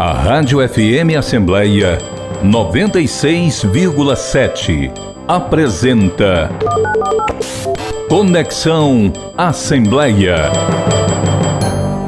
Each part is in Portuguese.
A Rádio FM Assembleia 96,7 apresenta Conexão Assembleia.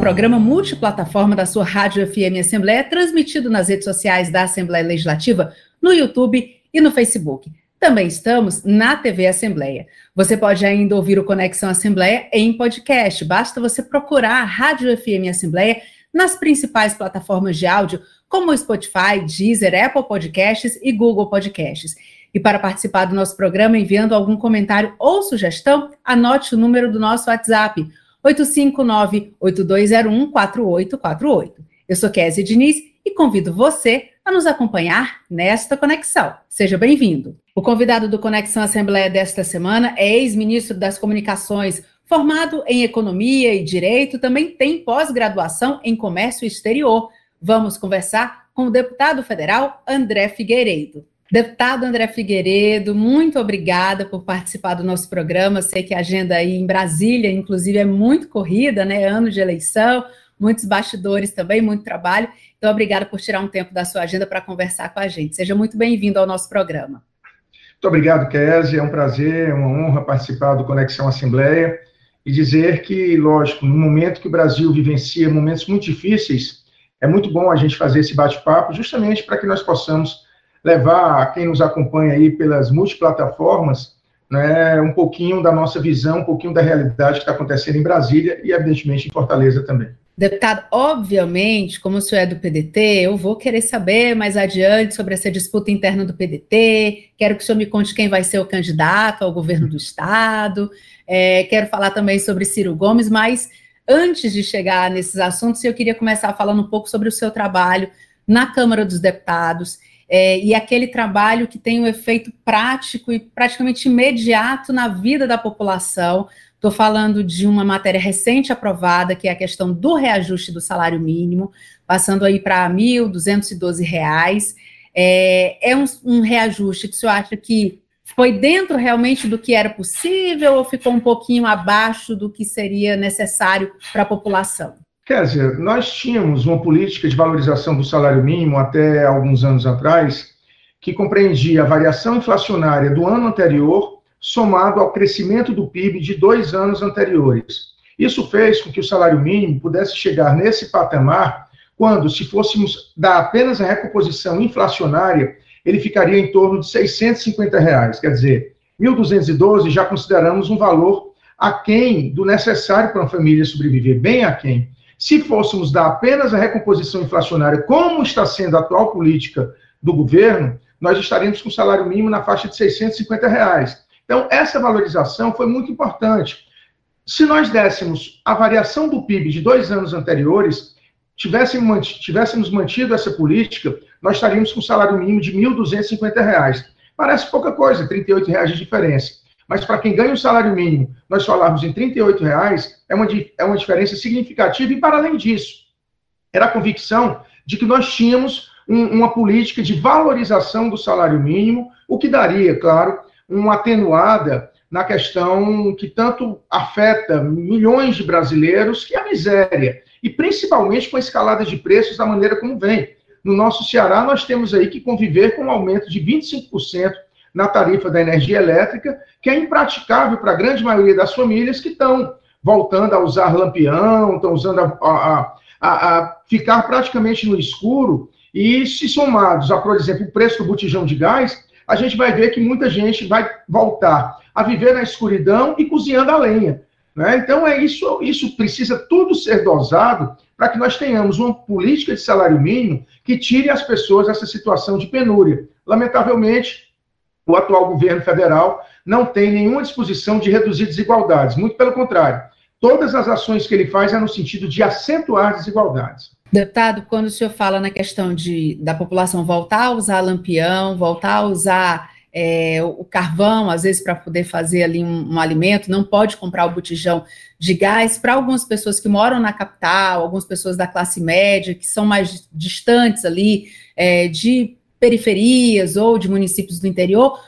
Programa multiplataforma da sua Rádio FM Assembleia, transmitido nas redes sociais da Assembleia Legislativa, no YouTube e no Facebook. Também estamos na TV Assembleia. Você pode ainda ouvir o Conexão Assembleia em podcast. Basta você procurar a Rádio FM Assembleia nas principais plataformas de áudio, como Spotify, Deezer, Apple Podcasts e Google Podcasts. E para participar do nosso programa, enviando algum comentário ou sugestão, anote o número do nosso WhatsApp, 859-8201-4848. Eu sou Kézia Diniz e convido você a nos acompanhar nesta conexão. Seja bem-vindo. O convidado do Conexão Assembleia desta semana é ex-ministro das Comunicações, formado em Economia e Direito, também tem pós-graduação em Comércio Exterior. Vamos conversar com o deputado federal André Figueiredo. Deputado André Figueiredo, muito obrigada por participar do nosso programa. Sei que a agenda aí em Brasília, inclusive, é muito corrida, né? Ano de eleição, muitos bastidores também, muito trabalho. Então, obrigada por tirar um tempo da sua agenda para conversar com a gente. Seja muito bem-vindo ao nosso programa. Muito obrigado, Kézia. É um prazer, é uma honra participar do Conexão Assembleia e dizer que, lógico, no momento que o Brasil vivencia momentos muito difíceis, é muito bom a gente fazer esse bate-papo, justamente para que nós possamos levar a quem nos acompanha aí pelas multiplataformas, né, um pouquinho da nossa visão, um pouquinho da realidade que está acontecendo em Brasília e, evidentemente, em Fortaleza também. Deputado, obviamente, como o senhor é do PDT, eu vou querer saber mais adiante sobre essa disputa interna do PDT. Quero que o senhor me conte quem vai ser o candidato ao governo do Estado. É, quero falar também sobre Ciro Gomes, mas antes de chegar nesses assuntos, eu queria começar falando um pouco sobre o seu trabalho na Câmara dos Deputados é, e aquele trabalho que tem um efeito prático e praticamente imediato na vida da população. Estou falando de uma matéria recente aprovada, que é a questão do reajuste do salário mínimo, passando aí para R$ 1.212. É, é um, um reajuste que o senhor acha que foi dentro realmente do que era possível ou ficou um pouquinho abaixo do que seria necessário para a população? Kézia, nós tínhamos uma política de valorização do salário mínimo até alguns anos atrás, que compreendia a variação inflacionária do ano anterior, somado ao crescimento do PIB de dois anos anteriores. Isso fez com que o salário mínimo pudesse chegar nesse patamar quando, se fôssemos dar apenas a recomposição inflacionária, ele ficaria em torno de 650 reais. Quer dizer, 1.212 já consideramos um valor aquém do necessário para uma família sobreviver, bem aquém. Se fôssemos dar apenas a recomposição inflacionária, como está sendo a atual política do governo, nós estaríamos com o salário mínimo na faixa de 650 reais. Então, essa valorização foi muito importante. Se nós dessemos a variação do PIB de dois anos anteriores, tivéssemos, mantido essa política, nós estaríamos com um salário mínimo de R$ 1.250. Parece pouca coisa, R$ 38,00 de diferença. Mas para quem ganha o um salário mínimo, nós falarmos em R$ 38,00, é uma, é uma diferença significativa. E, para além disso, era a convicção de que nós tínhamos um, uma política de valorização do salário mínimo, o que daria, claro, uma atenuada na questão que tanto afeta milhões de brasileiros, que é a miséria, e principalmente com a escalada de preços da maneira como vem. No nosso Ceará, nós temos aí que conviver com um aumento de 25% na tarifa da energia elétrica, que é impraticável para a grande maioria das famílias que estão voltando a usar lampião, estão usando a, a, a, a, ficar praticamente no escuro, e se somados a, por exemplo, o preço do botijão de gás, a gente vai ver que muita gente vai voltar a viver na escuridão e cozinhando a lenha. Né? Então, é isso, isso precisa tudo ser dosado para que nós tenhamos uma política de salário mínimo que tire as pessoas dessa situação de penúria. Lamentavelmente, o atual governo federal não tem nenhuma disposição de reduzir desigualdades, muito pelo contrário. Todas as ações que ele faz é no sentido de acentuar desigualdades. Deputado, quando o senhor fala na questão de, da população voltar a usar lampião, voltar a usar é, o carvão, às vezes, para poder fazer ali um, um, alimento, não pode comprar o botijão de gás. Para algumas pessoas que moram na capital, algumas pessoas da classe média, que são mais distantes ali é, de periferias ou de municípios do interior,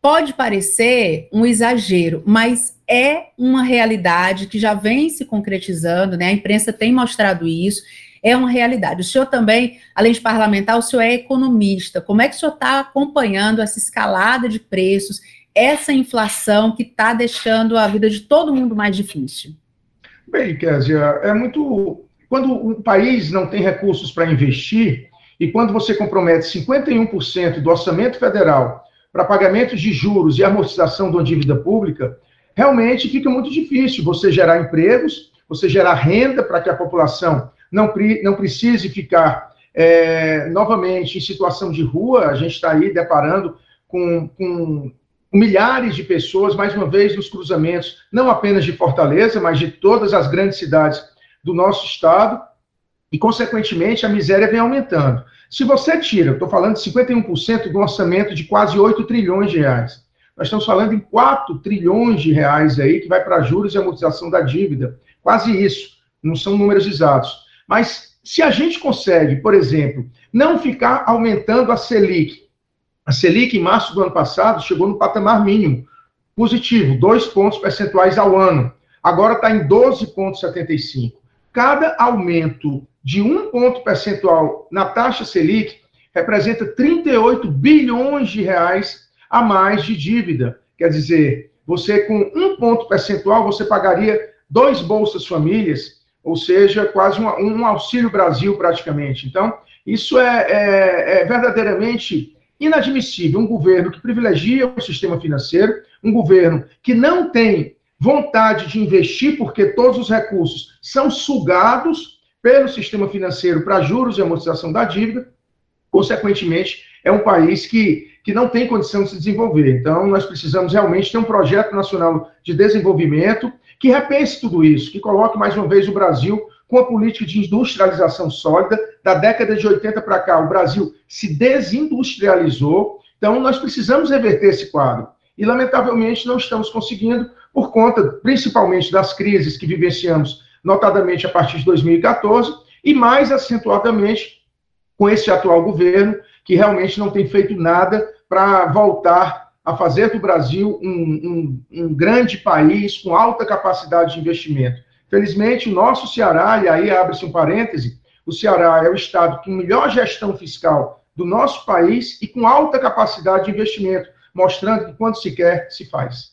pode parecer um exagero, mas é uma realidade que já vem se concretizando, né? A imprensa tem mostrado isso é uma realidade. O senhor também, além de parlamentar, o senhor é economista. Como é que o senhor está acompanhando essa escalada de preços, essa inflação que está deixando a vida de todo mundo mais difícil? Bem, Kézia, é muito. Quando um país não tem recursos para investir, e quando você compromete 51% do orçamento federal para pagamentos de juros e amortização de uma dívida pública, realmente fica muito difícil você gerar empregos, você gerar renda para que a população não, não precise ficar é, novamente em situação de rua. A gente está aí deparando com, com milhares de pessoas, mais uma vez, nos cruzamentos, não apenas de Fortaleza, mas de todas as grandes cidades do nosso estado, e, consequentemente, a miséria vem aumentando. Se você tira, estou falando de 51% do orçamento de quase 8 trilhões de reais, nós estamos falando em 4 trilhões de reais aí, que vai para juros e amortização da dívida. Quase isso, não são números exatos. Mas se a gente consegue, por exemplo, não ficar aumentando a Selic, a Selic, em março do ano passado, chegou no patamar mínimo, positivo, dois pontos percentuais ao ano. Agora está em 12,75. Cada aumento de um ponto percentual na taxa Selic representa 38 bilhões de reais a mais de dívida. Quer dizer, você com um ponto percentual, você pagaria dois Bolsas Famílias, ou seja, quase um, um Auxílio Brasil praticamente. Então, isso é, é, é verdadeiramente inadmissível. Um governo que privilegia o sistema financeiro, um governo que não tem vontade de investir, porque todos os recursos são sugados pelo sistema financeiro para juros e amortização da dívida, consequentemente, é um país que, que não tem condição de se desenvolver. Então, nós precisamos realmente ter um projeto nacional de desenvolvimento que repense tudo isso, que coloque mais uma vez o Brasil com a política de industrialização sólida. Da década de 80 para cá, o Brasil se desindustrializou. Então, nós precisamos reverter esse quadro. E, lamentavelmente, não estamos conseguindo, por conta, principalmente, das crises que vivenciamos, notadamente a partir de 2014, e mais acentuadamente com esse atual governo, que realmente não tem feito nada para voltar a fazer do Brasil um, um, um grande país com alta capacidade de investimento. Felizmente, o nosso Ceará, e aí abre-se um parêntese, o Ceará é o estado com melhor gestão fiscal do nosso país e com alta capacidade de investimento, mostrando que quando se quer, se faz.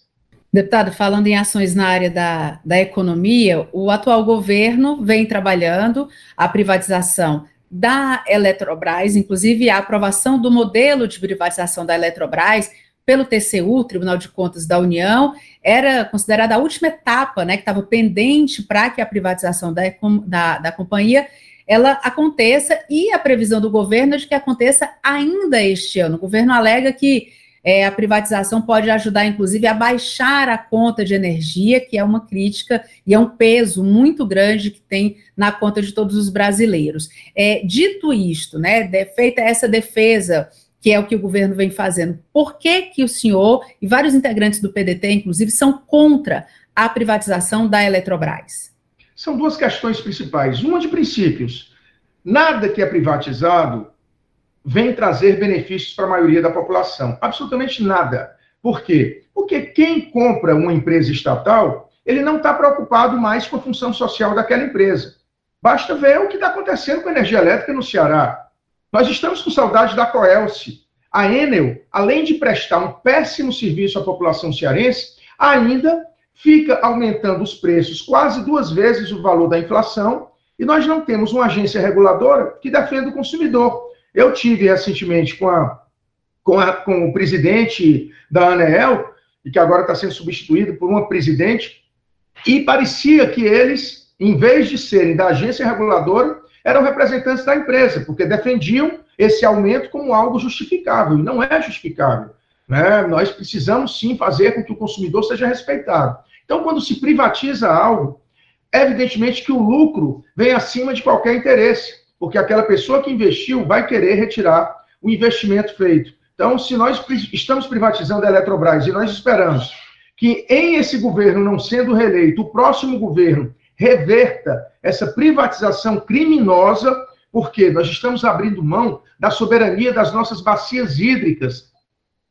Deputado, falando em ações na área da, da economia, o atual governo vem trabalhando a privatização da Eletrobras, inclusive a aprovação do modelo de privatização da Eletrobras pelo TCU, Tribunal de Contas da União, era considerada a última etapa, né, que estava pendente para que a privatização da, da, da companhia ela aconteça e a previsão do governo é de que aconteça ainda este ano. O governo alega que é, a privatização pode ajudar, inclusive, a baixar a conta de energia, que é uma crítica e é um peso muito grande que tem na conta de todos os brasileiros. É, dito isto, né, feita essa defesa que é o que o governo vem fazendo. Por que, que o senhor e vários integrantes do PDT, inclusive, são contra a privatização da Eletrobras? São duas questões principais. Uma de princípios. Nada que é privatizado vem trazer benefícios para a maioria da população. Absolutamente nada. Por quê? Porque quem compra uma empresa estatal, ele não está preocupado mais com a função social daquela empresa. Basta ver o que está acontecendo com a energia elétrica no Ceará. Nós estamos com saudade da Coelce. A Enel, além de prestar um péssimo serviço à população cearense, ainda fica aumentando os preços quase duas vezes o valor da inflação, e nós não temos uma agência reguladora que defenda o consumidor. Eu tive recentemente com, a, com, a, com o presidente da ANEEL, e que agora está sendo substituído por uma presidente, e parecia que eles, em vez de serem da agência reguladora, eram representantes da empresa, porque defendiam esse aumento como algo justificável, e não é justificável. Né? Nós precisamos sim fazer com que o consumidor seja respeitado. Então, quando se privatiza algo, evidentemente que o lucro vem acima de qualquer interesse, porque aquela pessoa que investiu vai querer retirar o investimento feito. Então, se nós estamos privatizando a Eletrobras e nós esperamos que em esse governo não sendo reeleito, o próximo governo reverta essa privatização criminosa, porque nós estamos abrindo mão da soberania das nossas bacias hídricas.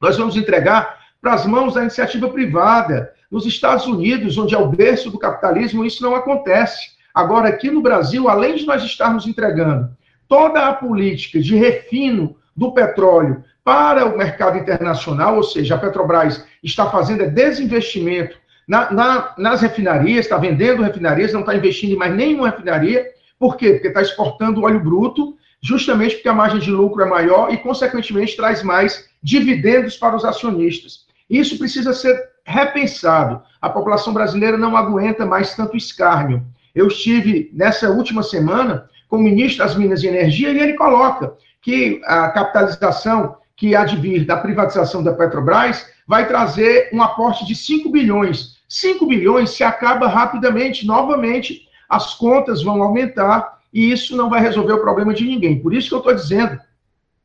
Nós vamos entregar para as mãos da iniciativa privada. Nos Estados Unidos, onde é o berço do capitalismo, isso não acontece. Agora, aqui no Brasil, além de nós estarmos entregando toda a política de refino do petróleo para o mercado internacional, ou seja, a Petrobras está fazendo é desinvestimento na, na, nas refinarias, está vendendo refinarias, não está investindo em mais nenhuma refinaria. Por quê? Porque está exportando óleo bruto, justamente porque a margem de lucro é maior e, consequentemente, traz mais dividendos para os acionistas. Isso precisa ser repensado. A população brasileira não aguenta mais tanto escárnio. Eu estive nessa última semana com o ministro das Minas e Energia e ele coloca que a capitalização que há de vir da privatização da Petrobras vai trazer um aporte de 5 bilhões. 5 bilhões se acaba rapidamente, novamente, as contas vão aumentar e isso não vai resolver o problema de ninguém. Por isso que eu estou dizendo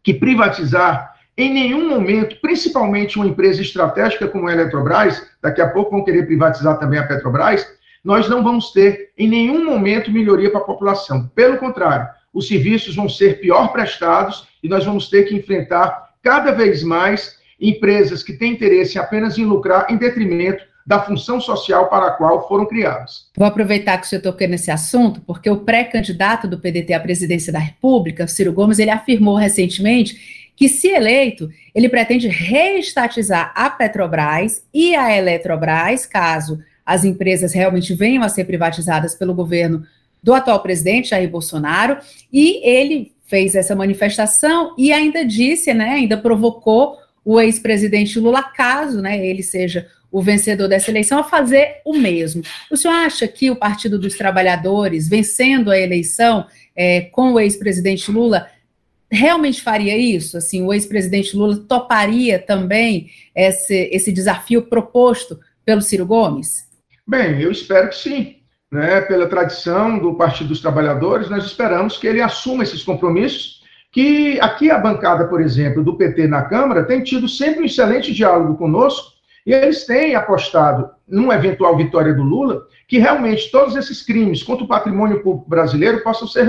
que privatizar em nenhum momento, principalmente uma empresa estratégica como a Eletrobras, daqui a pouco vão querer privatizar também a Petrobras, nós não vamos ter em nenhum momento melhoria para a população. Pelo contrário, os serviços vão ser pior prestados e nós vamos ter que enfrentar cada vez mais empresas que têm interesse apenas em lucrar em detrimento da função social para a qual foram criadas. Vou aproveitar que o senhor tocou nesse assunto, porque o pré-candidato do PDT à presidência da República, Ciro Gomes, ele afirmou recentemente que, se eleito, ele pretende reestatizar a Petrobras e a Eletrobras, caso as empresas realmente venham a ser privatizadas pelo governo do atual presidente Jair Bolsonaro, e ele fez essa manifestação e ainda disse, né, ainda provocou o ex-presidente Lula, caso né, ele seja o vencedor dessa eleição, a fazer o mesmo. O senhor acha que o Partido dos Trabalhadores, vencendo a eleição é, com o ex-presidente Lula, realmente faria isso? Assim, o ex-presidente Lula toparia também esse, esse desafio proposto pelo Ciro Gomes? Bem, eu espero que sim. Né? Pela tradição do Partido dos Trabalhadores, nós esperamos que ele assuma esses compromissos, que aqui a bancada, por exemplo, do PT na Câmara, tem tido sempre um excelente diálogo conosco, e eles têm apostado, numa eventual vitória do Lula, que realmente todos esses crimes contra o patrimônio público brasileiro possam ser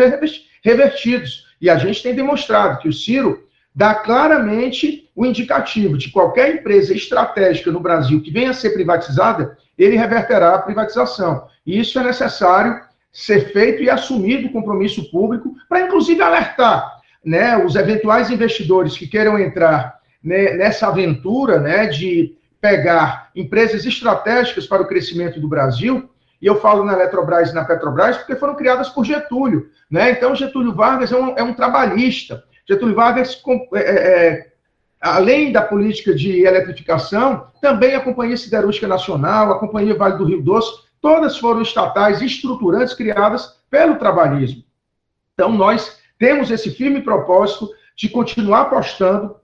revertidos. E a gente tem demonstrado que o Ciro dá claramente o indicativo de qualquer empresa estratégica no Brasil que venha a ser privatizada, ele reverterá a privatização. E isso é necessário ser feito e assumido o compromisso público para, inclusive, alertar né, os eventuais investidores que queiram entrar né, nessa aventura né, de pegar empresas estratégicas para o crescimento do Brasil, e eu falo na Eletrobras e na Petrobras porque foram criadas por Getúlio. Né? Então, Getúlio Vargas é um, é um trabalhista. Getúlio Vargas, é, é, é, além da política de eletrificação, também a Companhia Siderúrgica Nacional, a Companhia Vale do Rio Doce, todas foram estatais estruturantes criadas pelo trabalhismo. Então, nós temos esse firme propósito de continuar apostando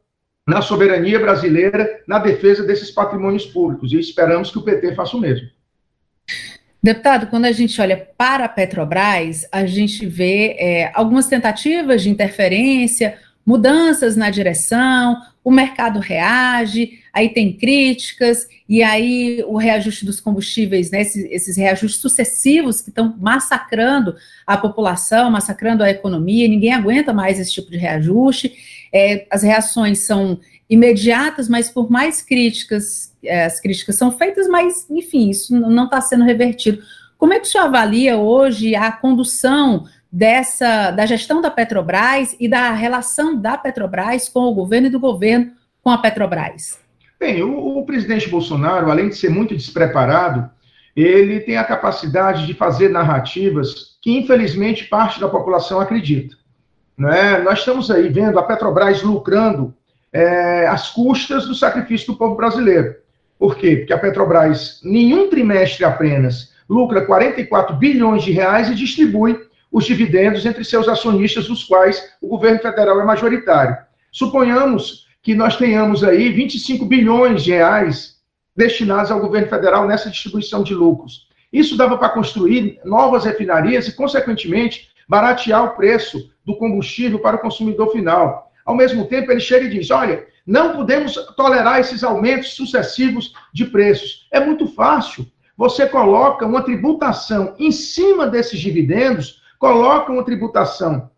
na soberania brasileira, na defesa desses patrimônios públicos, e esperamos que o PT faça o mesmo. Deputado, quando a gente olha para a Petrobras, a gente vê é, algumas tentativas de interferência, mudanças na direção, o mercado reage, aí tem críticas, e aí o reajuste dos combustíveis, né, esses, esses reajustes sucessivos que estão massacrando a população, massacrando a economia, ninguém aguenta mais esse tipo de reajuste. É, as reações são imediatas, mas por mais críticas, é, as críticas são feitas, mas, enfim, isso não está sendo revertido. Como é que o senhor avalia hoje a condução dessa da gestão da Petrobras e da relação da Petrobras com o governo e do governo com a Petrobras? Bem, o, o presidente Bolsonaro, além de ser muito despreparado, ele tem a capacidade de fazer narrativas que, infelizmente, parte da população acredita. Né? Nós estamos aí vendo a Petrobras lucrando é, às custas do sacrifício do povo brasileiro. Por quê? Porque a Petrobras, nenhum trimestre apenas, lucra 44 bilhões de reais e distribui os dividendos entre seus acionistas, dos quais o governo federal é majoritário. Suponhamos que nós tenhamos aí 25 bilhões de reais destinados ao governo federal nessa distribuição de lucros. Isso dava para construir novas refinarias e, consequentemente, baratear o preço do combustível para o consumidor final. Ao mesmo tempo, ele chega e diz: olha, não podemos tolerar esses aumentos sucessivos de preços. É muito fácil. Você coloca uma tributação em cima desses dividendos, coloca uma tributação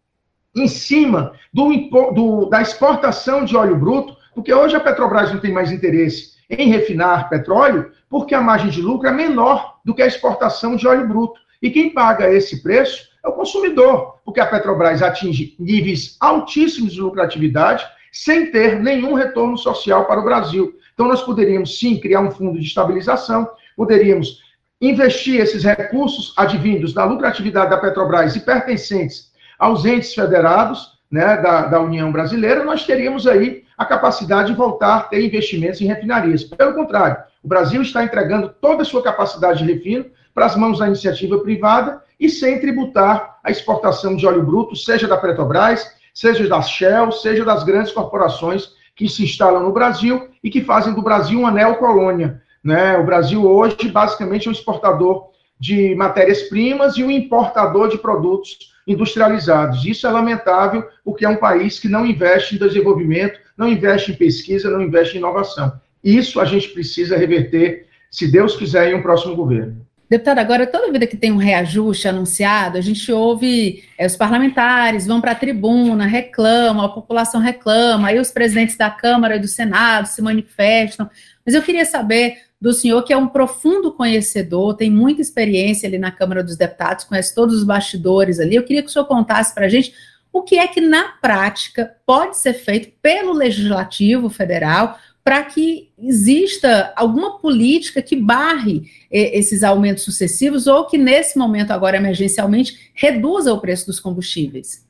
em cima do, do, da exportação de óleo bruto, porque hoje a Petrobras não tem mais interesse em refinar petróleo, porque a margem de lucro é menor do que a exportação de óleo bruto. E quem paga esse preço é o consumidor, porque a Petrobras atinge níveis altíssimos de lucratividade sem ter nenhum retorno social para o Brasil. Então, nós poderíamos sim criar um fundo de estabilização, poderíamos investir esses recursos advindos da lucratividade da Petrobras e pertencentes aos entes federados né, da, da União Brasileira, nós teríamos aí a capacidade de voltar a ter investimentos em refinarias. Pelo contrário, o Brasil está entregando toda a sua capacidade de refino para as mãos da iniciativa privada e sem tributar a exportação de óleo bruto, seja da Petrobras, seja da Shell, seja das grandes corporações que se instalam no Brasil e que fazem do Brasil uma neocolônia. Né? O Brasil hoje, basicamente, é um exportador de matérias-primas e um importador de produtos industrializados. Isso é lamentável, porque é um país que não investe em desenvolvimento, não investe em pesquisa, não investe em inovação. Isso a gente precisa reverter, se Deus quiser, em um próximo governo. Deputado, agora toda vida que tem um reajuste anunciado, a gente ouve é, os parlamentares vão para a tribuna, reclamam, a população reclama, aí os presidentes da Câmara e do Senado se manifestam. Mas eu queria saber do senhor, que é um profundo conhecedor, tem muita experiência ali na Câmara dos Deputados, conhece todos os bastidores ali. Eu queria que o senhor contasse para a gente o que é que, na prática, pode ser feito pelo Legislativo Federal para que exista alguma política que barre eh, esses aumentos sucessivos ou que, nesse momento, agora emergencialmente, reduza o preço dos combustíveis?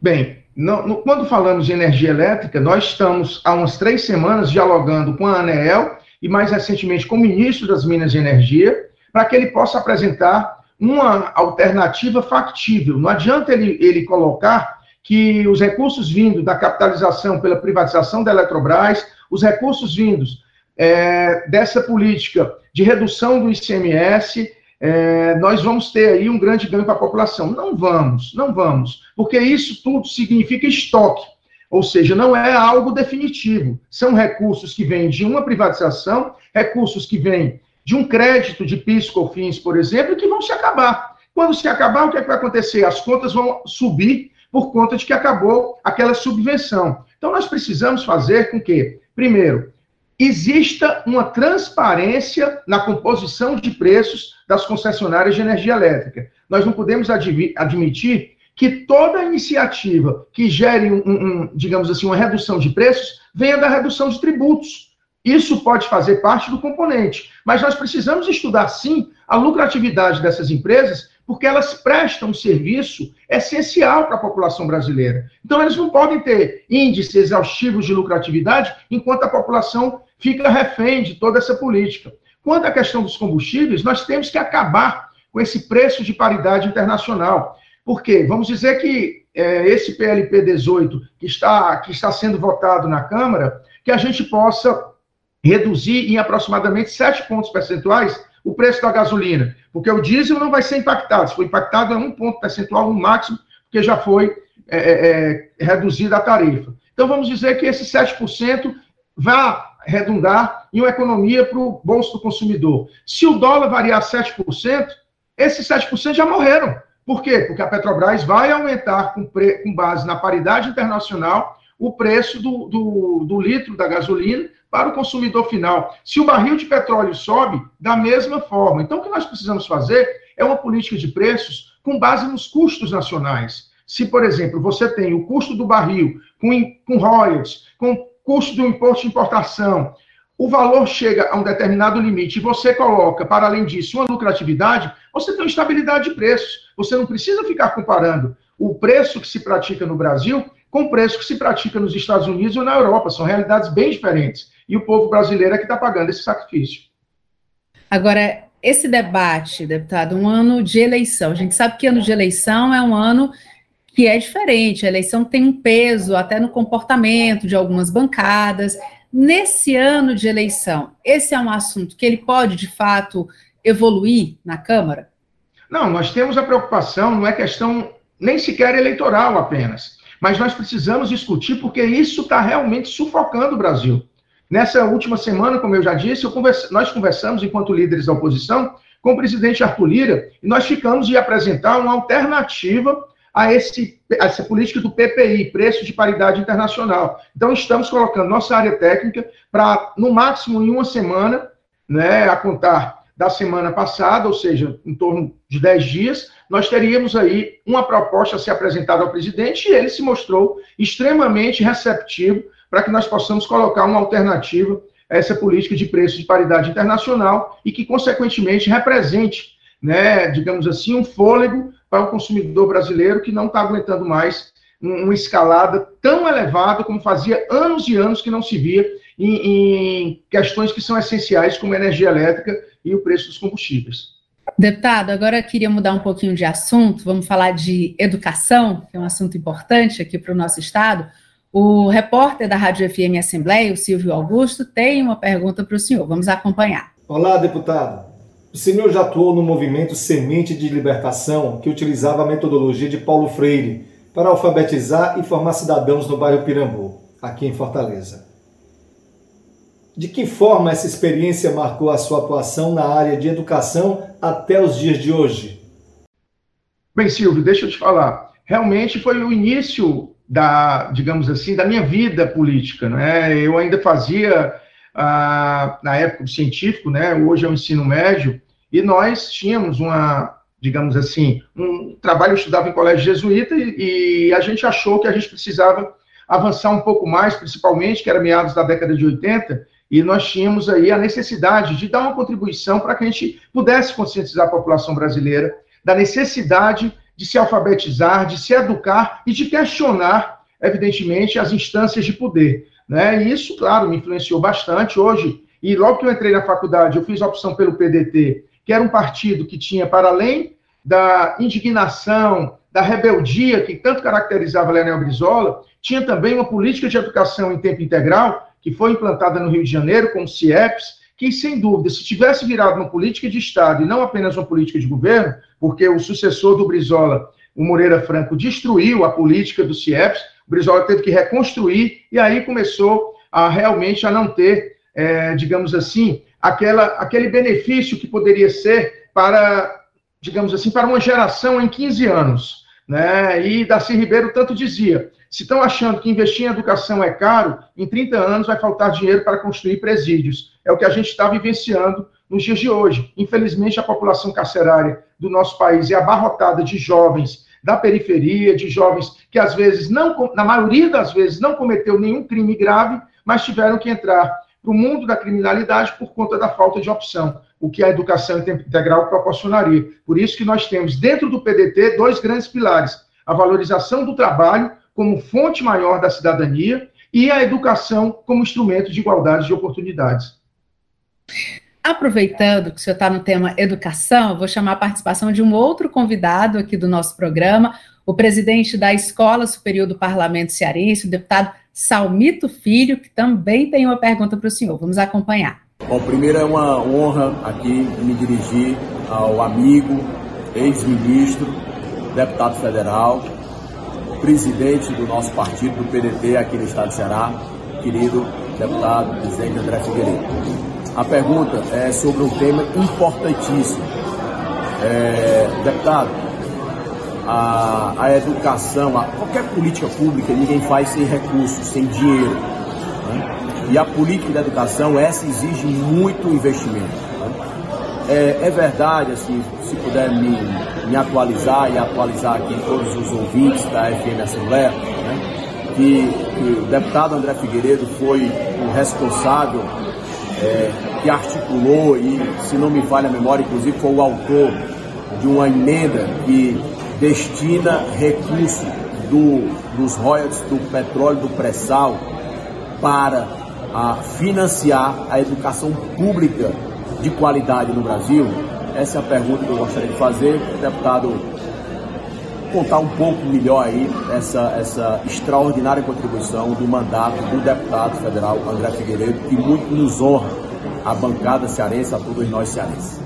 Bem, no, quando falamos de energia elétrica, nós estamos há umas três semanas dialogando com a ANEEL e, mais recentemente, com o ministro das Minas e Energia, para que ele possa apresentar uma alternativa factível. Não adianta ele, ele colocar que os recursos vindo da capitalização pela privatização da Eletrobras os recursos vindos é, dessa política de redução do ICMS, é, nós vamos ter aí um grande ganho para a população. Não vamos, não vamos, porque isso tudo significa estoque, ou seja, não é algo definitivo. São recursos que vêm de uma privatização, recursos que vêm de um crédito de PIS, COFINS, por exemplo, que vão se acabar. Quando se acabar, o que, é que vai acontecer? As contas vão subir por conta de que acabou aquela subvenção. Então, nós precisamos fazer com que Primeiro, exista uma transparência na composição de preços das concessionárias de energia elétrica. Nós não podemos admitir que toda iniciativa que gere, um, um, digamos assim, uma redução de preços venha da redução de tributos. Isso pode fazer parte do componente, mas nós precisamos estudar, sim, a lucratividade dessas empresas porque elas prestam um serviço essencial para a população brasileira. Então, eles não podem ter índices exaustivos de lucratividade enquanto a população fica refém de toda essa política. Quanto à questão dos combustíveis, nós temos que acabar com esse preço de paridade internacional. Por quê? Vamos dizer que é, esse PLP 18 que está, que está sendo votado na Câmara, que a gente possa reduzir em aproximadamente 7 pontos percentuais o preço da gasolina, porque o diesel não vai ser impactado. Se for impactado, é um ponto percentual no máximo, porque já foi é, é, é reduzida a tarifa. Então, vamos dizer que esse 7% vai redundar em uma economia para o bolso do consumidor. Se o dólar variar 7%, esses 7% já morreram. Por quê? Porque a Petrobras vai aumentar, com, pre... com base na paridade internacional, o preço do, do, do litro da gasolina para o consumidor final. Se o barril de petróleo sobe, da mesma forma. Então, o que nós precisamos fazer é uma política de preços com base nos custos nacionais. Se, por exemplo, você tem o custo do barril com, com royalties, com custo do imposto de importação, o valor chega a um determinado limite e você coloca, para além disso, uma lucratividade, você tem estabilidade de preços. Você não precisa ficar comparando o preço que se pratica no Brasil com o preço que se pratica nos Estados Unidos ou na Europa. São realidades bem diferentes e o povo brasileiro é que está pagando esse sacrifício. Agora, esse debate, deputado, um ano de eleição. A gente sabe que ano de eleição é um ano que é diferente. A eleição tem um peso até no comportamento de algumas bancadas. Nesse ano de eleição, esse é um assunto que ele pode, de fato, evoluir na Câmara? Não, nós temos a preocupação, não é questão nem sequer eleitoral apenas, mas nós precisamos discutir porque isso está realmente sufocando o Brasil. Nessa última semana, como eu já disse, eu conversa, nós conversamos, enquanto líderes da oposição, com o presidente Arthur Lira, e nós ficamos de apresentar uma alternativa a, esse, a essa política do PPI, Preço de Paridade Internacional. Então, estamos colocando nossa área técnica para, no máximo, em uma semana, né, a contar da semana passada, ou seja, em torno de 10 dias, nós teríamos aí uma proposta a ser apresentada ao presidente e ele se mostrou extremamente receptivo para que nós possamos colocar uma alternativa a essa política de preços de paridade internacional e que, consequentemente, represente, né, digamos assim, um fôlego para o consumidor brasileiro que não está aguentando mais uma escalada tão elevada como fazia anos e anos que não se via em, em questões que são essenciais, como energia elétrica e o preço dos combustíveis. Deputado, agora queria mudar um pouquinho de assunto, vamos falar de educação, que é um assunto importante aqui para o nosso Estado. O repórter da Rádio FM Assembleia, o Silvio Augusto, tem uma pergunta para o senhor. Vamos acompanhar. Olá, deputado. O senhor já atuou no movimento Semente de Libertação, que utilizava a metodologia de Paulo Freire para alfabetizar e formar cidadãos no bairro Pirambu, aqui em Fortaleza. De que forma essa experiência marcou a sua atuação na área de educação até os dias de hoje? Bem, Silvio, deixa eu te falar. Realmente foi o início da, digamos assim, da minha vida política, né? Eu ainda fazia ah, na época do científico, né? Hoje é o ensino médio e nós tínhamos uma, digamos assim, um trabalho. Eu estudava em colégio jesuíta e, e a gente achou que a gente precisava avançar um pouco mais, principalmente que era meados da década de 80 e nós tínhamos aí a necessidade de dar uma contribuição para que a gente pudesse conscientizar a população brasileira da necessidade de se alfabetizar, de se educar e de questionar, evidentemente, as instâncias de poder. Né? E isso, claro, me influenciou bastante hoje. E logo que eu entrei na faculdade, eu fiz a opção pelo PDT, que era um partido que tinha, para além da indignação, da rebeldia que tanto caracterizava Leonel Brizola, tinha também uma política de educação em tempo integral que foi implantada no Rio de Janeiro com o CIEPS, que, sem dúvida, se tivesse virado uma política de Estado e não apenas uma política de governo, porque o sucessor do Brizola, o Moreira Franco, destruiu a política do CIEPS, o Brizola teve que reconstruir, e aí começou a realmente a não ter, é, digamos assim, aquela, aquele benefício que poderia ser para, digamos assim, para uma geração em 15 anos. Né? E Darcy Ribeiro tanto dizia: se estão achando que investir em educação é caro, em 30 anos vai faltar dinheiro para construir presídios. É o que a gente está vivenciando nos dias de hoje. Infelizmente, a população carcerária do nosso país é abarrotada de jovens da periferia, de jovens que às vezes não, na maioria das vezes, não cometeu nenhum crime grave, mas tiveram que entrar para o mundo da criminalidade por conta da falta de opção, o que a educação integral proporcionaria. Por isso que nós temos dentro do PDT dois grandes pilares: a valorização do trabalho como fonte maior da cidadania e a educação como instrumento de igualdade de oportunidades. Aproveitando que o senhor está no tema educação, vou chamar a participação de um outro convidado aqui do nosso programa, o presidente da Escola Superior do Parlamento Cearense, o deputado Salmito Filho, que também tem uma pergunta para o senhor. Vamos acompanhar. Bom, primeiro é uma honra aqui me dirigir ao amigo, ex-ministro, deputado federal, presidente do nosso partido, do PDT, aqui no estado de Ceará, querido deputado presidente André Figueiredo. A pergunta é sobre um tema importantíssimo. É, deputado, a, a educação, a, qualquer política pública, ninguém faz sem recursos, sem dinheiro. Né? E a política da educação, essa exige muito investimento. É, é, verdade, assim, se puder me, me, atualizar e atualizar aqui todos os ouvintes da FM Assembleia, né, que, que, o deputado André Figueiredo foi o responsável é, que articulou e, se não me falha a memória, inclusive foi o autor de uma emenda que destina recursos do, dos royalties do petróleo do pré-sal para a financiar a educação pública de qualidade no Brasil? Essa é a pergunta que eu gostaria de fazer. Deputado contar um pouco melhor aí essa, essa extraordinária contribuição do mandato do deputado federal André Figueiredo, que muito nos honra a bancada cearense, a todos nós cearenses.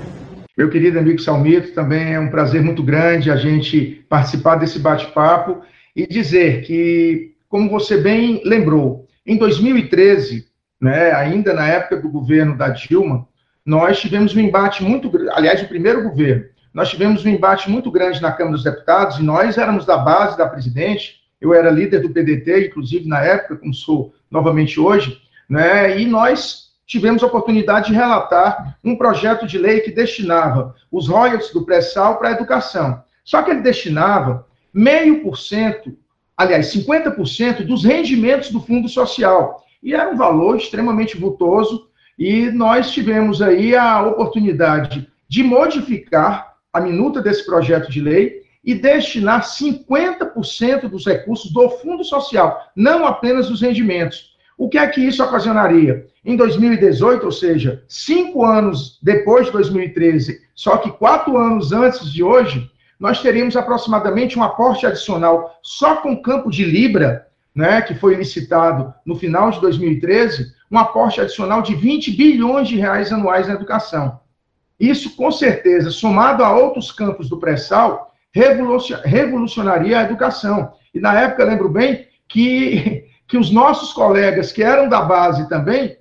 Meu querido amigo Salmito, também é um prazer muito grande a gente participar desse bate-papo e dizer que, como você bem lembrou, em 2013, né, ainda na época do governo da Dilma, nós tivemos um embate muito, aliás, o primeiro governo, nós tivemos um embate muito grande na Câmara dos Deputados e nós éramos da base da presidente, eu era líder do PDT, inclusive na época, como sou novamente hoje, né, e nós tivemos a oportunidade de relatar um projeto de lei que destinava os royalties do pré-sal para a educação. Só que ele destinava meio por cento, aliás, 50% dos rendimentos do Fundo Social. E era um valor extremamente vultoso, e nós tivemos aí a oportunidade de modificar a minuta desse projeto de lei e destinar 50% dos recursos do Fundo Social, não apenas dos rendimentos. O que é que isso ocasionaria? Em 2018, ou seja, cinco anos depois de 2013, só que quatro anos antes de hoje, nós teríamos aproximadamente um aporte adicional só com o campo de Libra, né, que foi licitado no final de 2013, um aporte adicional de 20 bilhões de reais anuais na educação. Isso, com certeza, somado a outros campos do pré-sal, revolucionaria a educação. E na época, lembro bem que, que os nossos colegas, que eram da base também,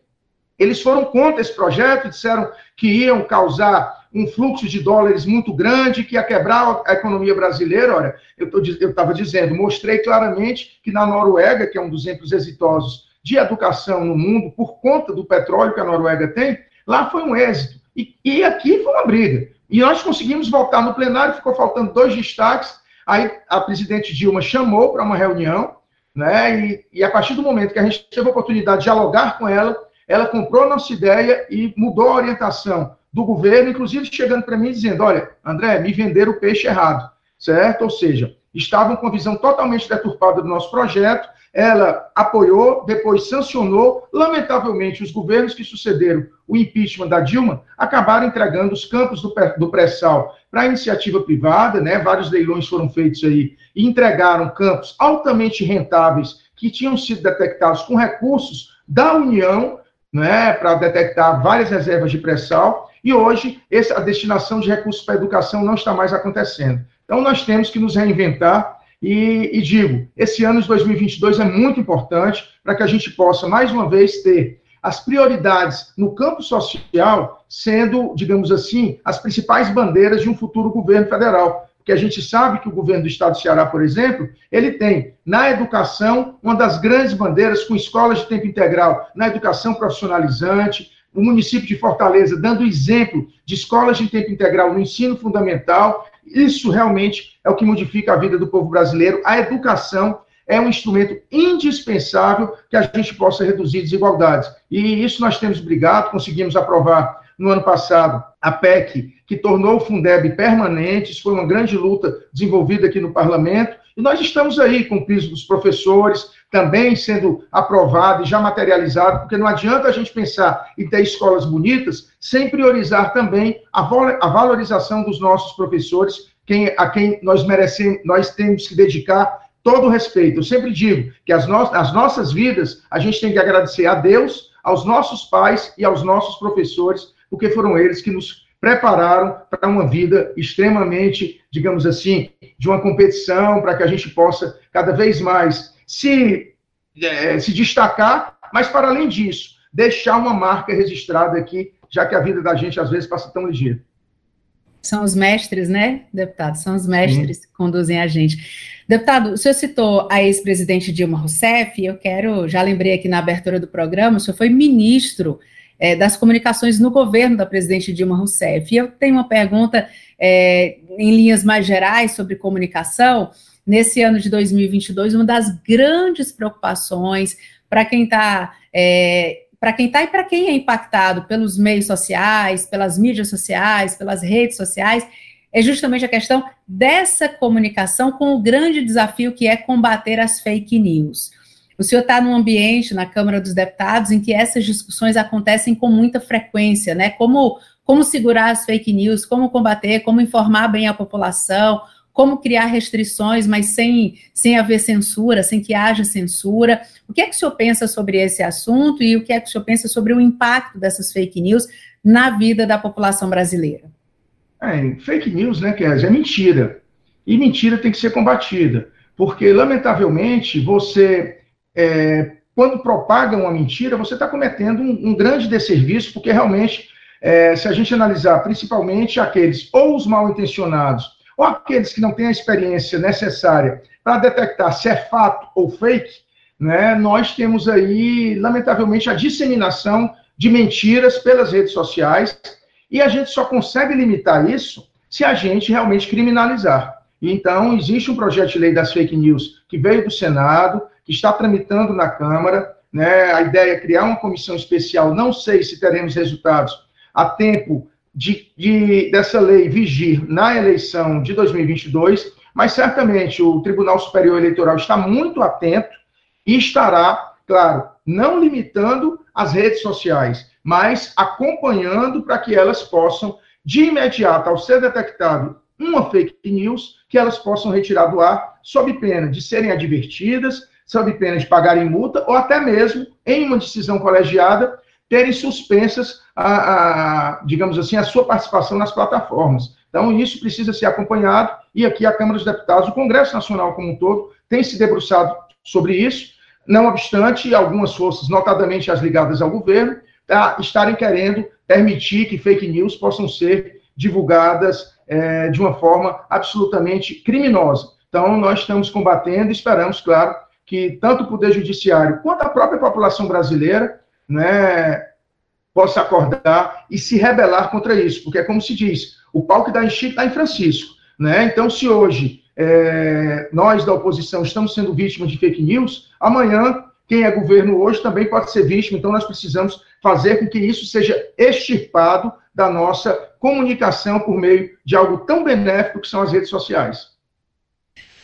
eles foram contra esse projeto, disseram que iam causar um fluxo de dólares muito grande, que ia quebrar a economia brasileira. Olha, eu estava dizendo, mostrei claramente que na Noruega, que é um dos exemplos exitosos de educação no mundo, por conta do petróleo que a Noruega tem, lá foi um êxito. E, e aqui foi uma briga. E nós conseguimos voltar no plenário, ficou faltando dois destaques. Aí a presidente Dilma chamou para uma reunião, né? E, e, a partir do momento que a gente teve a oportunidade de dialogar com ela, ela comprou nossa ideia e mudou a orientação do governo, inclusive chegando para mim dizendo: olha, André, me venderam o peixe errado, certo? Ou seja, estavam com a visão totalmente deturpada do nosso projeto ela apoiou, depois sancionou. Lamentavelmente, os governos que sucederam o impeachment da Dilma acabaram entregando os campos do pré-sal para iniciativa privada, né? Vários leilões foram feitos aí e entregaram campos altamente rentáveis que tinham sido detectados com recursos da União, né, para detectar várias reservas de pré-sal, e hoje essa, a destinação de recursos para educação não está mais acontecendo. Então, nós temos que nos reinventar e, e digo, esse ano de 2022 é muito importante para que a gente possa, mais uma vez, ter as prioridades no campo social sendo, digamos assim, as principais bandeiras de um futuro governo federal. Porque a gente sabe que o governo do estado do Ceará, por exemplo, ele tem na educação uma das grandes bandeiras com escolas de tempo integral, na educação profissionalizante, o município de Fortaleza dando exemplo de escolas de tempo integral no ensino fundamental isso realmente é o que modifica a vida do povo brasileiro. A educação é um instrumento indispensável que a gente possa reduzir desigualdades. E isso nós temos brigado, conseguimos aprovar no ano passado a PEC, que tornou o Fundeb permanente. Isso foi uma grande luta desenvolvida aqui no parlamento. E nós estamos aí com o piso dos professores, também sendo aprovado e já materializado, porque não adianta a gente pensar em ter escolas bonitas sem priorizar também a, valorização dos nossos professores, quem, a quem nós merecemos, nós temos que dedicar todo o respeito. Eu sempre digo que as, no as nossas vidas a gente tem que agradecer a Deus, aos nossos pais e aos nossos professores, porque foram eles que nos prepararam para uma vida extremamente, digamos assim, de uma competição, para que a gente possa cada vez mais se, é, se destacar, mas para além disso, deixar uma marca registrada aqui, já que a vida da gente às vezes passa tão ligeiro. São os mestres, né, deputado? São os mestres que conduzem a gente. Deputado, o senhor citou a ex-presidente Dilma Rousseff, eu quero, já lembrei aqui na abertura do programa, o senhor foi ministro é, das comunicações no governo da presidente Dilma Rousseff. E eu tenho uma pergunta é, em linhas mais gerais sobre comunicação nesse ano de 2022, uma das grandes preocupações para quem está é, para quem está e para quem é impactado pelos meios sociais, pelas mídias sociais, pelas redes sociais, é justamente a questão dessa comunicação com o grande desafio que é combater as fake news. O senhor está num ambiente na Câmara dos Deputados em que essas discussões acontecem com muita frequência, né? Como, como segurar as fake news, como combater, como informar bem a população, como criar restrições, mas sem, sem haver censura, sem que haja censura. O que é que o senhor pensa sobre esse assunto e o que é que o senhor pensa sobre o impacto dessas fake news na vida da população brasileira? É, fake news, né, Kézia, é mentira. E mentira tem que ser combatida. Porque, lamentavelmente, você, é, quando propaga uma mentira, você está cometendo um, um, grande desserviço, porque realmente, é, se a gente analisar principalmente aqueles ou os mal intencionados ou aqueles que não têm a experiência necessária para detectar se é fato ou fake, né, nós temos aí, lamentavelmente, a disseminação de mentiras pelas redes sociais, e a gente só consegue limitar isso se a gente realmente criminalizar. Então, existe um projeto de lei das fake news que veio do Senado, que está tramitando na Câmara. Né? A ideia é criar uma comissão especial. Não sei se teremos resultados a tempo de, de, dessa lei vigir na eleição de 2022, mas certamente o Tribunal Superior Eleitoral está muito atento e estará, claro, não limitando as redes sociais, mas acompanhando para que elas possam, de imediato, ao ser detectado uma fake news, que elas possam retirar do ar, sob pena de serem advertidas, sob pena de pagarem multa, ou até mesmo, em uma decisão colegiada, terem suspensas, a, a, digamos assim, a sua participação nas plataformas. Então, isso precisa ser acompanhado, e aqui a Câmara dos Deputados, o Congresso Nacional como um todo, tem se debruçado sobre isso, não obstante algumas forças, notadamente as ligadas ao governo, tá, estarem querendo permitir que fake news possam ser divulgadas é, de uma forma absolutamente criminosa. Então, nós estamos combatendo e esperamos, claro, que tanto o Poder Judiciário quanto a própria população brasileira né, possa acordar e se rebelar contra isso, porque é como se diz, o pau que dá em Chico em Francisco. Né? Então, se hoje é, nós da oposição estamos sendo vítimas de fake news, amanhã quem é governo hoje também pode ser vítima, então nós precisamos fazer com que isso seja extirpado da nossa comunicação por meio de algo tão benéfico que são as redes sociais.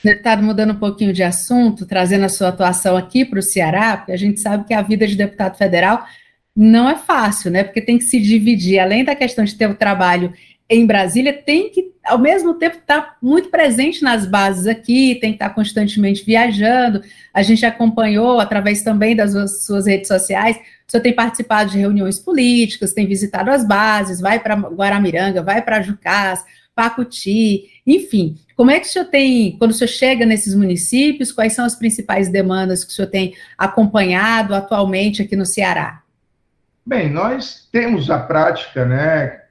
Deputado, mudando um pouquinho de assunto, trazendo a sua atuação aqui para o Ceará, porque a gente sabe que a vida de deputado federal não é fácil, né? Porque tem que se dividir, além da questão de ter o trabalho em Brasília, tem que, ao mesmo tempo, estar tá muito presente nas bases aqui, tem que estar tá constantemente viajando. A gente acompanhou, através também das suas redes sociais, o senhor tem participado de reuniões políticas, tem visitado as bases, vai para Guaramiranga, vai para Jucás, Pacuti, enfim. Como é que o senhor tem, quando o senhor chega nesses municípios, quais são as principais demandas que o senhor tem acompanhado atualmente aqui no Ceará? Bem, nós temos a prática, né,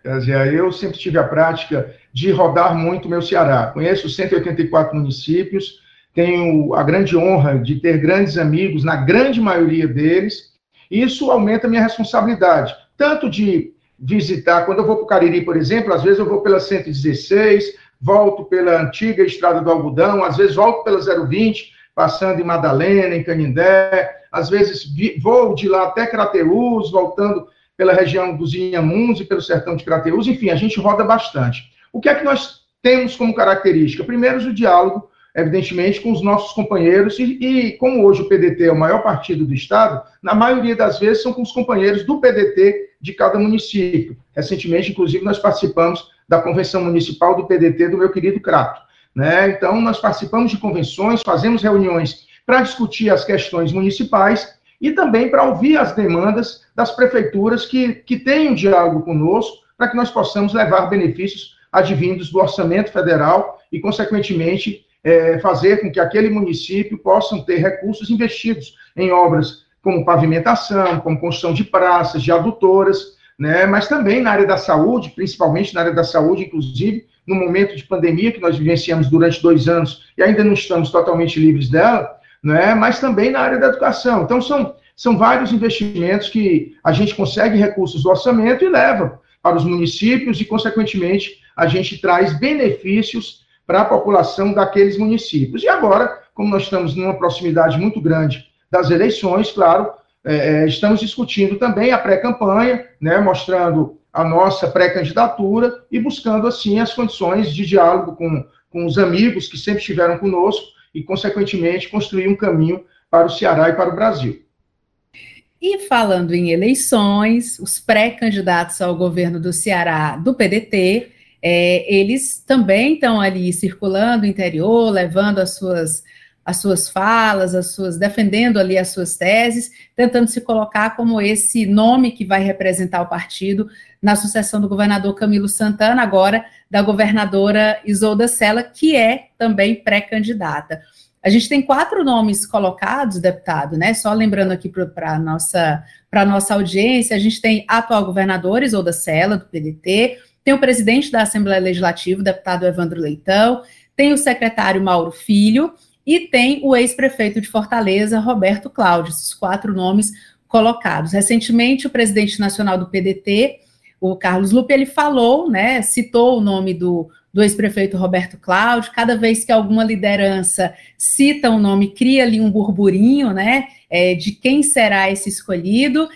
eu sempre tive a prática de rodar muito meu Ceará. Conheço 184 municípios, tenho a grande honra de ter grandes amigos, na grande maioria deles. Isso aumenta a minha responsabilidade, tanto de visitar, quando eu vou para o Cariri, por exemplo, às vezes eu vou pela 116, volto pela antiga Estrada do Algodão, às vezes volto pela 020, passando em Madalena, em Canindé, às vezes vou de lá até Crateús, voltando pela região dos Inhamuns e pelo sertão de Crateús, enfim, a gente roda bastante. O que é que nós temos como característica? Primeiro, o diálogo, evidentemente, com os nossos companheiros, e, e, como hoje o PDT é o maior partido do Estado, na maioria das vezes são com os companheiros do PDT de cada município. Recentemente, inclusive, nós participamos da convenção municipal do PDT do meu querido Crato. Né? Então, nós participamos de convenções, fazemos reuniões para discutir as questões municipais e também para ouvir as demandas das prefeituras que, que têm um diálogo conosco, para que nós possamos levar benefícios advindos do orçamento federal e, consequentemente, é, fazer com que aquele município possam ter recursos investidos em obras como pavimentação, como construção de praças, de adutoras, né, mas também na área da saúde, principalmente na área da saúde, inclusive no momento de pandemia que nós vivenciamos durante dois anos e ainda não estamos totalmente livres dela, né? mas também na área da educação. Então, são, são vários investimentos que a gente consegue recursos do orçamento e leva para os municípios e, consequentemente, a gente traz benefícios para a população daqueles municípios. E agora, como nós estamos numa proximidade muito grande das eleições, claro, é, é estamos discutindo também a pré-campanha, né, mostrando a nossa pré-candidatura e buscando, assim, as condições de diálogo com, com os amigos que sempre estiveram conosco e, consequentemente, construir um caminho para o Ceará e para o Brasil. E falando em eleições, os pré-candidatos ao governo do Ceará do PDT, é, eles também estão ali circulando no interior, levando as suas, as suas falas, as suas, defendendo ali as suas teses, tentando se colocar como esse nome que vai representar o partido na sucessão do governador Camilo Santana, agora da governadora Isolda Sela, que é também pré-candidata. A gente tem quatro nomes colocados, deputado, né? Só lembrando aqui para a nossa, nossa audiência, a gente tem a atual governadora Isolda Sela, do PDT, tem o presidente da Assembleia Legislativa, o deputado Evandro Leitão, tem o secretário Mauro Filho e tem o ex-prefeito de Fortaleza, Roberto Cláudio. Esses quatro nomes colocados. Recentemente, o presidente nacional do PDT, o Carlos Lupe, ele falou, né, citou o nome do, do ex-prefeito Roberto Cláudio, cada vez que alguma liderança cita um nome, cria ali um burburinho, né, é, de quem será esse escolhido,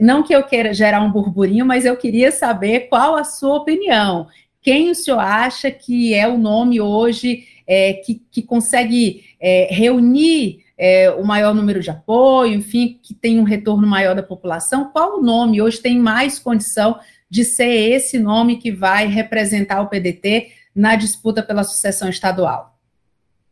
não que eu queira gerar um burburinho, mas eu queria saber qual a sua opinião, quem o senhor acha que é o nome hoje é, que, que consegue é, reunir é, o maior número de apoio, enfim, que tem um retorno maior da população, qual o nome hoje tem mais condição de ser esse nome que vai representar o PDT na disputa pela sucessão estadual?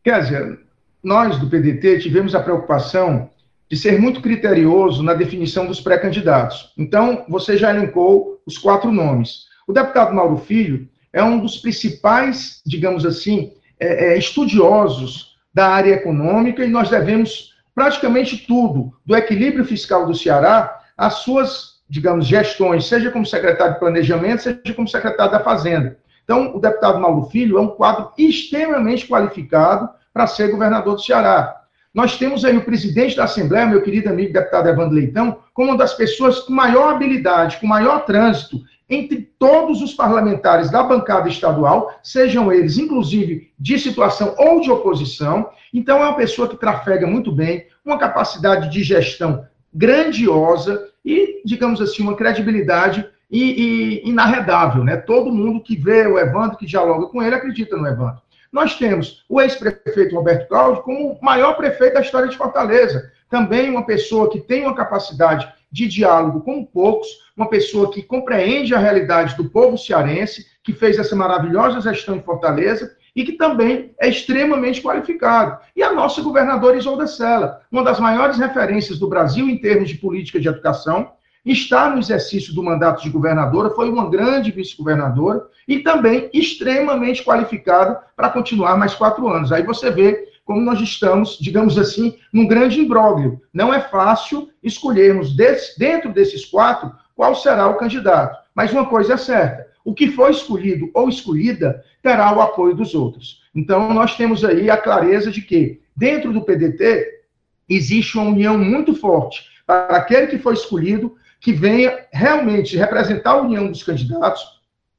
Kézia, nós do PDT tivemos a preocupação de ser muito criterioso na definição dos pré-candidatos. Então, você já elencou os quatro nomes. O deputado Mauro Filho é um dos principais, digamos assim, é, é, estudiosos da área econômica e nós devemos praticamente tudo do equilíbrio fiscal do Ceará às suas, digamos, gestões, seja como secretário de Planejamento, seja como secretário da Fazenda. Então, o deputado Mauro Filho é um quadro extremamente qualificado para ser governador do Ceará. Nós temos aí o presidente da Assembleia, meu querido amigo deputado Evandro Leitão, como uma das pessoas com maior habilidade, com maior trânsito entre todos os parlamentares da bancada estadual, sejam eles, inclusive, de situação ou de oposição. Então, é uma pessoa que trafega muito bem, uma capacidade de gestão grandiosa e, digamos assim, uma credibilidade e, e, inarredável. Né? Todo mundo que vê o Evandro, que dialoga com ele, acredita no Evandro. Nós temos o ex-prefeito Roberto Cláudio como o maior prefeito da história de Fortaleza. Também uma pessoa que tem uma capacidade de diálogo com poucos, uma pessoa que compreende a realidade do povo cearense, que fez essa maravilhosa gestão em Fortaleza e que também é extremamente qualificado. E a nossa governadora Isolda Sela, uma das maiores referências do Brasil em termos de política de educação, está no exercício do mandato de governadora, foi uma grande vice-governadora e também extremamente qualificada para continuar mais quatro anos. Aí você vê como nós estamos, digamos assim, num grande imbróglio. Não é fácil escolhermos desse, dentro desses quatro qual será o candidato. Mas uma coisa é certa: o que for escolhido ou escolhida terá o apoio dos outros. Então, nós temos aí a clareza de que, dentro do PDT, existe uma união muito forte para aquele que foi escolhido, que venha realmente representar a união dos candidatos,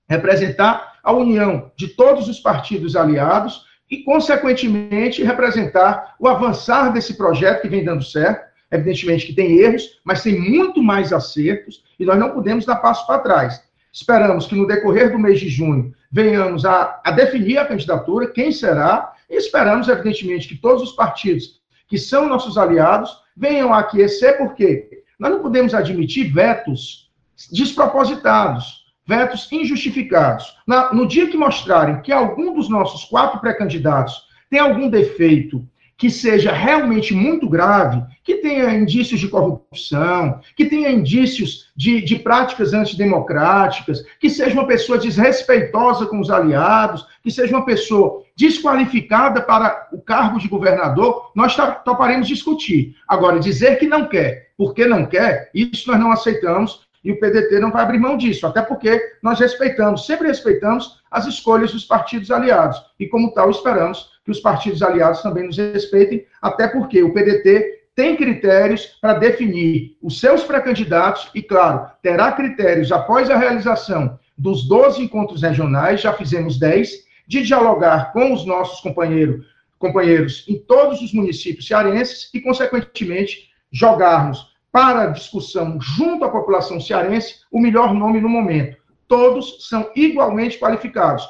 representar a união de todos os partidos aliados e, consequentemente, representar o avançar desse projeto que vem dando certo. Evidentemente que tem erros, mas tem muito mais acertos e nós não podemos dar passo para trás. Esperamos que no decorrer do mês de junho venhamos a, a definir a candidatura, quem será, e esperamos, evidentemente, que todos os partidos que são nossos aliados venham a aquecer, porque nós não podemos admitir vetos despropositados vetos injustificados. Na, no dia que mostrarem que algum dos nossos quatro pré-candidatos tem algum defeito que seja realmente muito grave, que tenha indícios de corrupção, que tenha indícios de, de práticas antidemocráticas, que seja uma pessoa desrespeitosa com os aliados, que seja uma pessoa desqualificada para o cargo de governador, nós toparemos discutir. Agora, dizer que não quer, porque não quer, isso nós não aceitamos e o PDT não vai abrir mão disso, até porque nós respeitamos, sempre respeitamos as escolhas dos partidos aliados. E, como tal, esperamos que os partidos aliados também nos respeitem, até porque o PDT tem critérios para definir os seus pré-candidatos e, claro, terá critérios após a realização dos 12 encontros regionais, já fizemos 10, de dialogar com os nossos companheiros, companheiros em todos os municípios cearenses e, consequentemente, jogarmos para discussão junto à população cearense o melhor nome no momento. Todos são igualmente qualificados,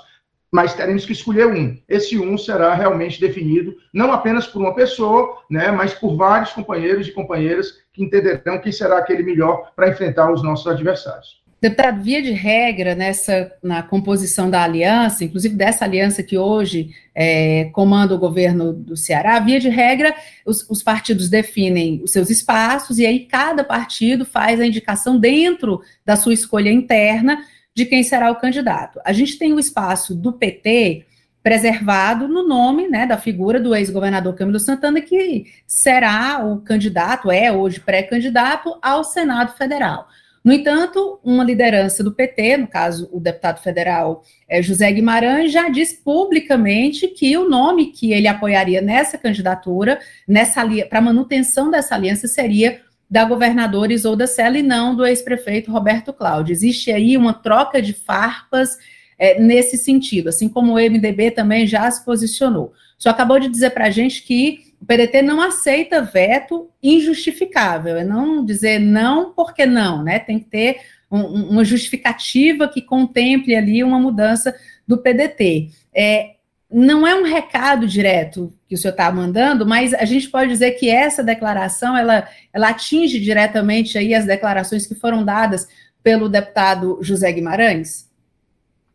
mas teremos que escolher um. Esse um será realmente definido não apenas por uma pessoa, né, mas por vários companheiros e companheiras que entenderão quem será aquele melhor para enfrentar os nossos adversários. Deputado, via de regra, nessa, na composição da aliança, inclusive dessa aliança que hoje é, comanda o governo do Ceará, via de regra, os, os, partidos definem os seus espaços e aí cada partido faz a indicação dentro da sua escolha interna de quem será o candidato. A gente tem o espaço do PT preservado no nome né, da figura do ex-governador Camilo Santana, que será o candidato, é hoje pré-candidato ao Senado Federal. No entanto, uma liderança do PT, no caso o deputado federal é, José Guimarães, já disse publicamente que o nome que ele apoiaria nessa candidatura, nessa para manutenção dessa aliança, seria da governadora Isolda Sela e não do ex-prefeito Roberto Cláudio. Existe aí uma troca de farpas é, nesse sentido, assim como o MDB também já se posicionou. Só acabou de dizer para a gente que o PDT não aceita veto injustificável, é não dizer não porque não, né? Tem que ter um, uma justificativa que contemple ali uma mudança do PDT. É, não é um recado direto que o senhor está mandando, mas a gente pode dizer que essa declaração ela, ela atinge diretamente aí as declarações que foram dadas pelo deputado José Guimarães?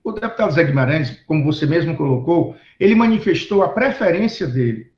O deputado José Guimarães, como você mesmo colocou, ele manifestou a preferência dele.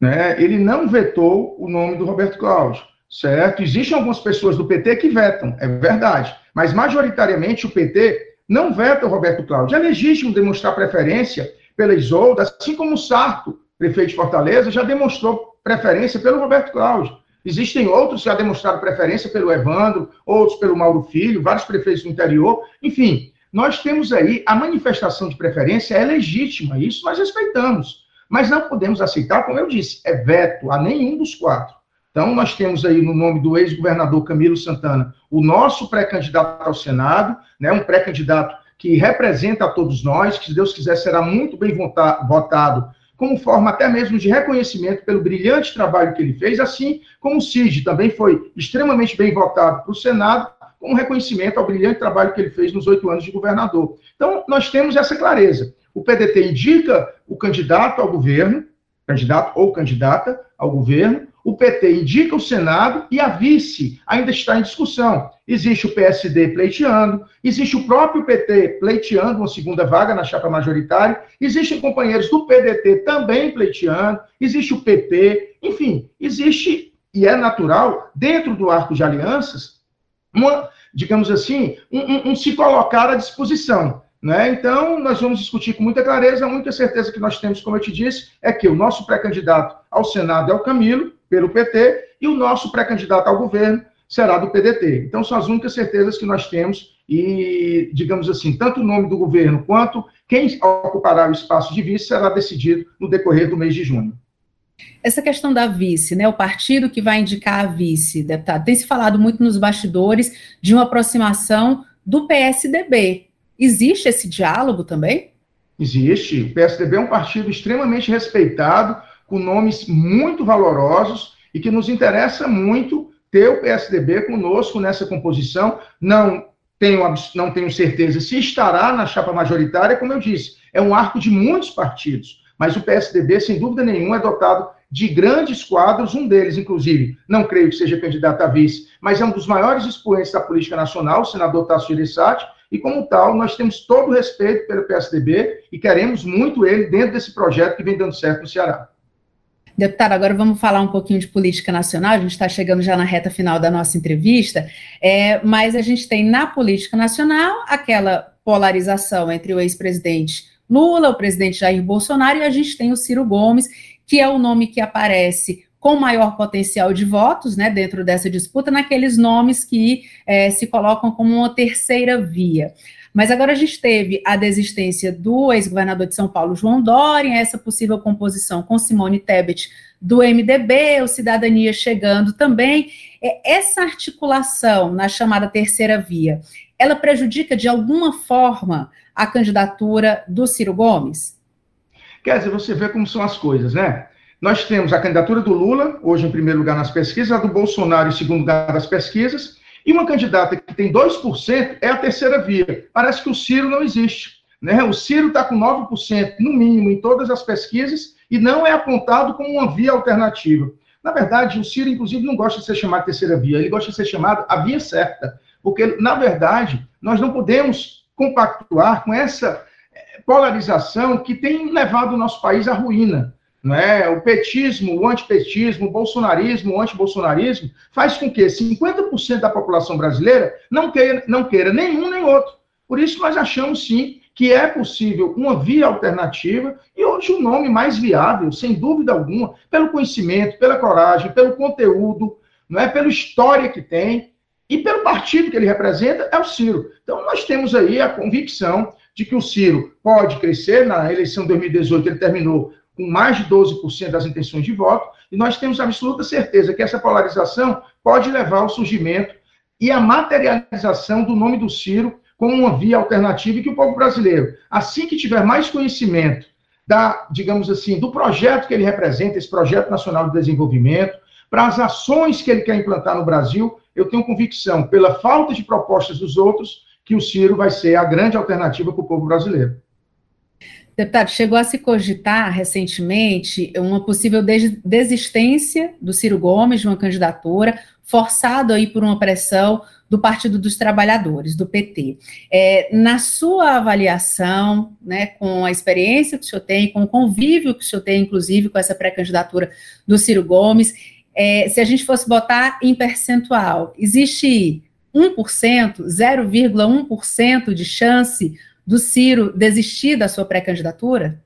Né? Ele não vetou o nome do Roberto Cláudio, certo? Existem algumas pessoas do PT que vetam, é verdade, mas majoritariamente o PT não veta o Roberto Cláudio. É legítimo demonstrar preferência pela Isolda, assim como o Sarto, prefeito de Fortaleza, já demonstrou preferência pelo Roberto Cláudio. Existem outros que já demonstraram preferência pelo Evandro, outros pelo Mauro Filho, vários prefeitos do interior. Enfim, nós temos aí a manifestação de preferência é legítima, isso nós respeitamos. Mas não podemos aceitar, como eu disse, é veto a nenhum dos quatro. Então, nós temos aí, no nome do ex-governador Camilo Santana, o nosso pré-candidato ao Senado, né, um pré-candidato que representa a todos nós, que, se Deus quiser, será muito bem votado, como forma até mesmo de reconhecimento pelo brilhante trabalho que ele fez, assim como o CID também foi extremamente bem votado para o Senado, como reconhecimento ao brilhante trabalho que ele fez nos oito anos de governador. Então, nós temos essa clareza. O PDT indica o candidato ao governo, candidato ou candidata ao governo, o PT indica o Senado e a vice ainda está em discussão. Existe o PSD pleiteando, existe o próprio PT pleiteando uma segunda vaga na chapa majoritária, existem companheiros do PDT também pleiteando, existe o PP, enfim, existe, e é natural, dentro do arco de alianças, uma, digamos assim, um, um, um se colocar à disposição. Né? Então, nós vamos discutir com muita clareza. A única certeza que nós temos, como eu te disse, é que o nosso pré-candidato ao Senado é o Camilo, pelo PT, e o nosso pré-candidato ao governo será do PDT. Então, são as únicas certezas que nós temos, e, digamos assim, tanto o nome do governo quanto quem ocupará o espaço de vice será decidido no decorrer do mês de junho. Essa questão da vice, né, o partido que vai indicar a vice, deputado, tem se falado muito nos bastidores de uma aproximação do PSDB. Existe esse diálogo também? Existe. O PSDB é um partido extremamente respeitado com nomes muito valorosos e que nos interessa muito ter o PSDB conosco nessa composição. Não tenho, não tenho certeza se estará na chapa majoritária, como eu disse, é um arco de muitos partidos, mas o PSDB, sem dúvida nenhuma, é dotado de grandes quadros, um deles, inclusive, não creio que seja candidato a vice, mas é um dos maiores expoentes da política nacional, o senador Tasso Gereissati, e como tal, nós temos todo o respeito pelo PSDB e queremos muito ele dentro desse projeto que vem dando certo no Ceará. Deputado, agora vamos falar um pouquinho de política nacional. A gente está chegando já na reta final da nossa entrevista, é, mas a gente tem na política nacional aquela polarização entre o ex-presidente Lula, o presidente Jair Bolsonaro, e a gente tem o Ciro Gomes, que é o nome que aparece com maior potencial de votos né, dentro dessa disputa, naqueles nomes que é, se colocam como uma terceira via. Mas agora a gente teve a desistência do ex-governador de São Paulo, João Dória, essa possível composição com Simone Tebet do MDB, o Cidadania chegando também. É, essa articulação na chamada terceira via, ela prejudica de alguma forma a candidatura do Ciro Gomes? Quer dizer, você vê como são as coisas, né? Nós temos a candidatura do Lula, hoje em primeiro lugar nas pesquisas, a do Bolsonaro em segundo lugar nas pesquisas, e uma candidata que tem 2% é a terceira via. Parece que o Ciro não existe. Né? O Ciro está com 9%, no mínimo, em todas as pesquisas, e não é apontado como uma via alternativa. Na verdade, o Ciro, inclusive, não gosta de ser chamado terceira via, ele gosta de ser chamado a via certa. Porque, na verdade, nós não podemos compactuar com essa eh, polarização que tem levado o nosso país à ruína. Né? O petismo, o antipetismo, o bolsonarismo, o antibolsonarismo, faz com que 50% da população brasileira não queira, não queira nenhum nem outro. Por isso, nós achamos sim que é possível uma via alternativa e hoje o nome mais viável, sem dúvida alguma, pelo conhecimento, pela coragem, pelo conteúdo, não é pela história que tem e pelo partido que ele representa, é o Ciro. Então, nós temos aí a convicção de que o Ciro pode crescer. Na eleição de 2018, ele terminou com mais de 12% das intenções de voto, E nós temos absoluta certeza que essa polarização pode levar ao surgimento e à materialização do nome do Ciro como uma via alternativa e que o povo brasileiro, assim que tiver mais conhecimento da, digamos assim, do projeto que ele representa, esse projeto nacional de desenvolvimento, para as ações que ele quer implantar no Brasil, eu tenho convicção, pela falta de propostas dos outros, que o Ciro vai ser a grande alternativa para o povo brasileiro. Deputado, chegou a se cogitar recentemente uma possível desistência do Ciro Gomes de uma candidatura, forçado aí por uma pressão do Partido dos Trabalhadores, do PT. É, na sua avaliação, né, com a experiência que o senhor tem, com o convívio que o senhor tem, inclusive, com essa pré-candidatura do Ciro Gomes, é, se a gente fosse botar em percentual, existe 1%, 0,1% de chance do Ciro desistir da sua pré-candidatura?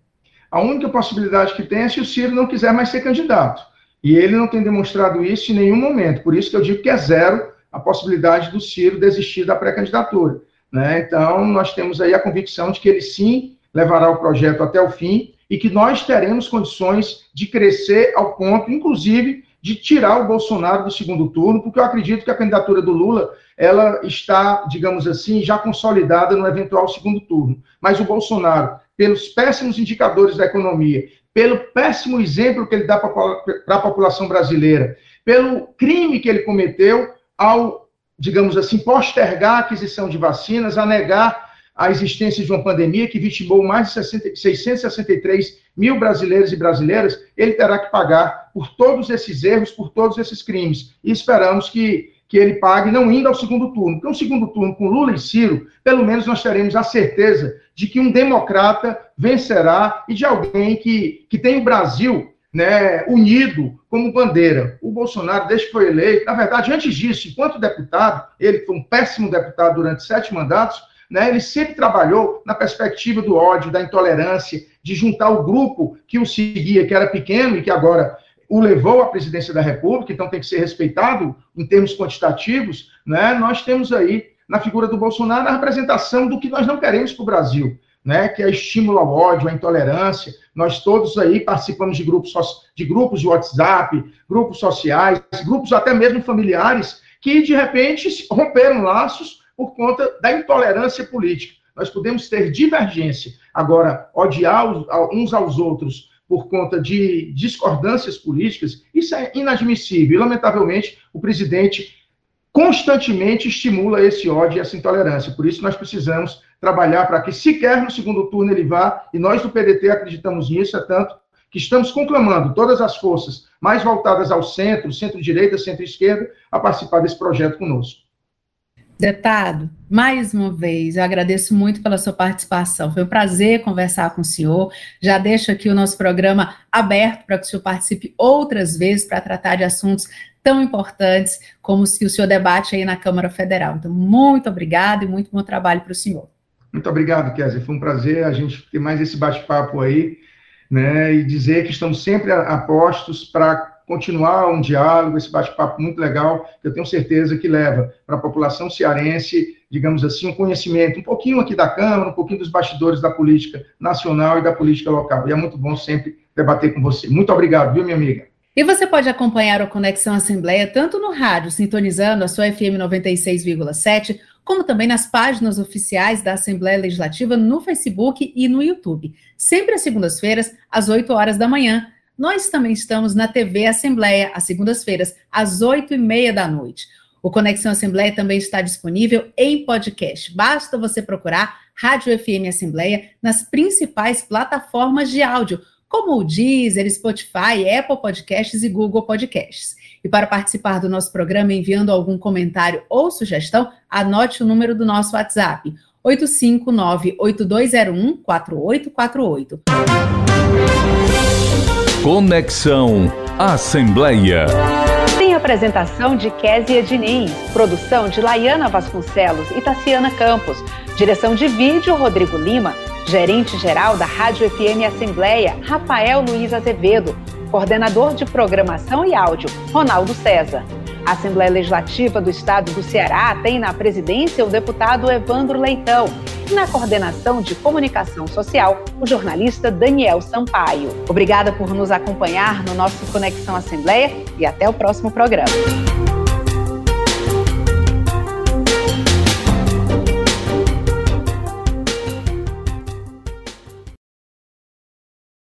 A única possibilidade que tem é se o Ciro não quiser mais ser candidato. E ele não tem demonstrado isso em nenhum momento. Por isso que eu digo que é zero a possibilidade do Ciro desistir da pré-candidatura. Né? Então, nós temos aí a convicção de que ele sim levará o projeto até o fim e que nós teremos condições de crescer ao ponto, inclusive, de tirar o Bolsonaro do segundo turno, porque eu acredito que a candidatura do Lula ela está, digamos assim, já consolidada no eventual segundo turno. Mas o Bolsonaro, pelos péssimos indicadores da economia, pelo péssimo exemplo que ele dá para a população brasileira, pelo crime que ele cometeu ao, digamos assim, postergar a aquisição de vacinas, a negar a existência de uma pandemia que vitimou mais de 60, 663 mil brasileiros e brasileiras, ele terá que pagar por todos esses erros, por todos esses crimes. E esperamos que, que ele pague não indo ao segundo turno. Porque um segundo turno com Lula e Ciro, pelo menos nós teremos a certeza de que um democrata vencerá e de alguém que, que tem o Brasil né, unido como bandeira. O Bolsonaro, desde que foi eleito, na verdade, antes disso, enquanto deputado, ele foi um péssimo deputado durante sete mandatos, né, ele sempre trabalhou na perspectiva do ódio, da intolerância, de juntar o grupo que o seguia, que era pequeno e que agora o levou à presidência da República, então tem que ser respeitado em termos quantitativos. Né, nós temos aí, na figura do Bolsonaro, a representação do que nós não queremos para o Brasil. Né, que é estímulo ao ódio, à intolerância. Nós todos aí participamos de grupos, de grupos de WhatsApp, grupos sociais, grupos até mesmo familiares, que de repente romperam laços por conta da intolerância política. Nós podemos ter divergência. Agora, odiar uns aos outros por conta de discordâncias políticas, isso é inadmissível. E, lamentavelmente, o presidente constantemente estimula esse ódio e essa intolerância. Por isso, nós precisamos trabalhar para que, sequer no segundo turno, ele vá, e nós do PDT acreditamos nisso, é tanto que estamos conclamando todas as forças mais voltadas ao centro, centro-direita, centro-esquerda, a participar desse projeto conosco. Deputado, mais uma vez, eu agradeço muito pela sua participação. Foi um prazer conversar com o senhor. Já deixo aqui o nosso programa aberto para que o senhor participe outras vezes para tratar de assuntos tão importantes como os que o senhor debate aí na Câmara Federal. Então, muito obrigado e muito bom trabalho para o senhor. Muito obrigado, Kézia. Foi um prazer a gente ter mais esse bate-papo aí, né? E dizer que estamos sempre a postos para continuar um diálogo, esse bate-papo muito legal, que eu tenho certeza que leva para a população cearense, digamos assim, um conhecimento um pouquinho aqui da Câmara, um pouquinho dos bastidores da política nacional e da política local. E é muito bom sempre debater com você. Muito obrigado, viu, minha amiga? E você pode acompanhar o Conexão Assembleia tanto no rádio, sintonizando a sua FM 96,7, como também nas páginas oficiais da Assembleia Legislativa no Facebook e no YouTube. Sempre às segundas-feiras, às 8 horas da manhã nós também estamos na TV Assembleia, às segundas-feiras, às oito e meia da noite. O Conexão Assembleia também está disponível em podcast. Basta você procurar Rádio FM Assembleia nas principais plataformas de áudio, como o Deezer, Spotify, Apple Podcasts e Google Podcasts. E para participar do nosso programa enviando algum comentário ou sugestão, anote o número do nosso WhatsApp: 859-8201-4848. Conexão Assembleia. Tem apresentação de Késia Diniz, produção de Laiana Vasconcelos e Tassiana Campos, direção de vídeo Rodrigo Lima, gerente-geral da Rádio FM Assembleia, Rafael Luiz Azevedo, coordenador de programação e áudio, Ronaldo César. A Assembleia Legislativa do Estado do Ceará tem na presidência o deputado Evandro Leitão e na coordenação de comunicação social, o jornalista Daniel Sampaio. Obrigada por nos acompanhar no nosso Conexão Assembleia e até o próximo programa.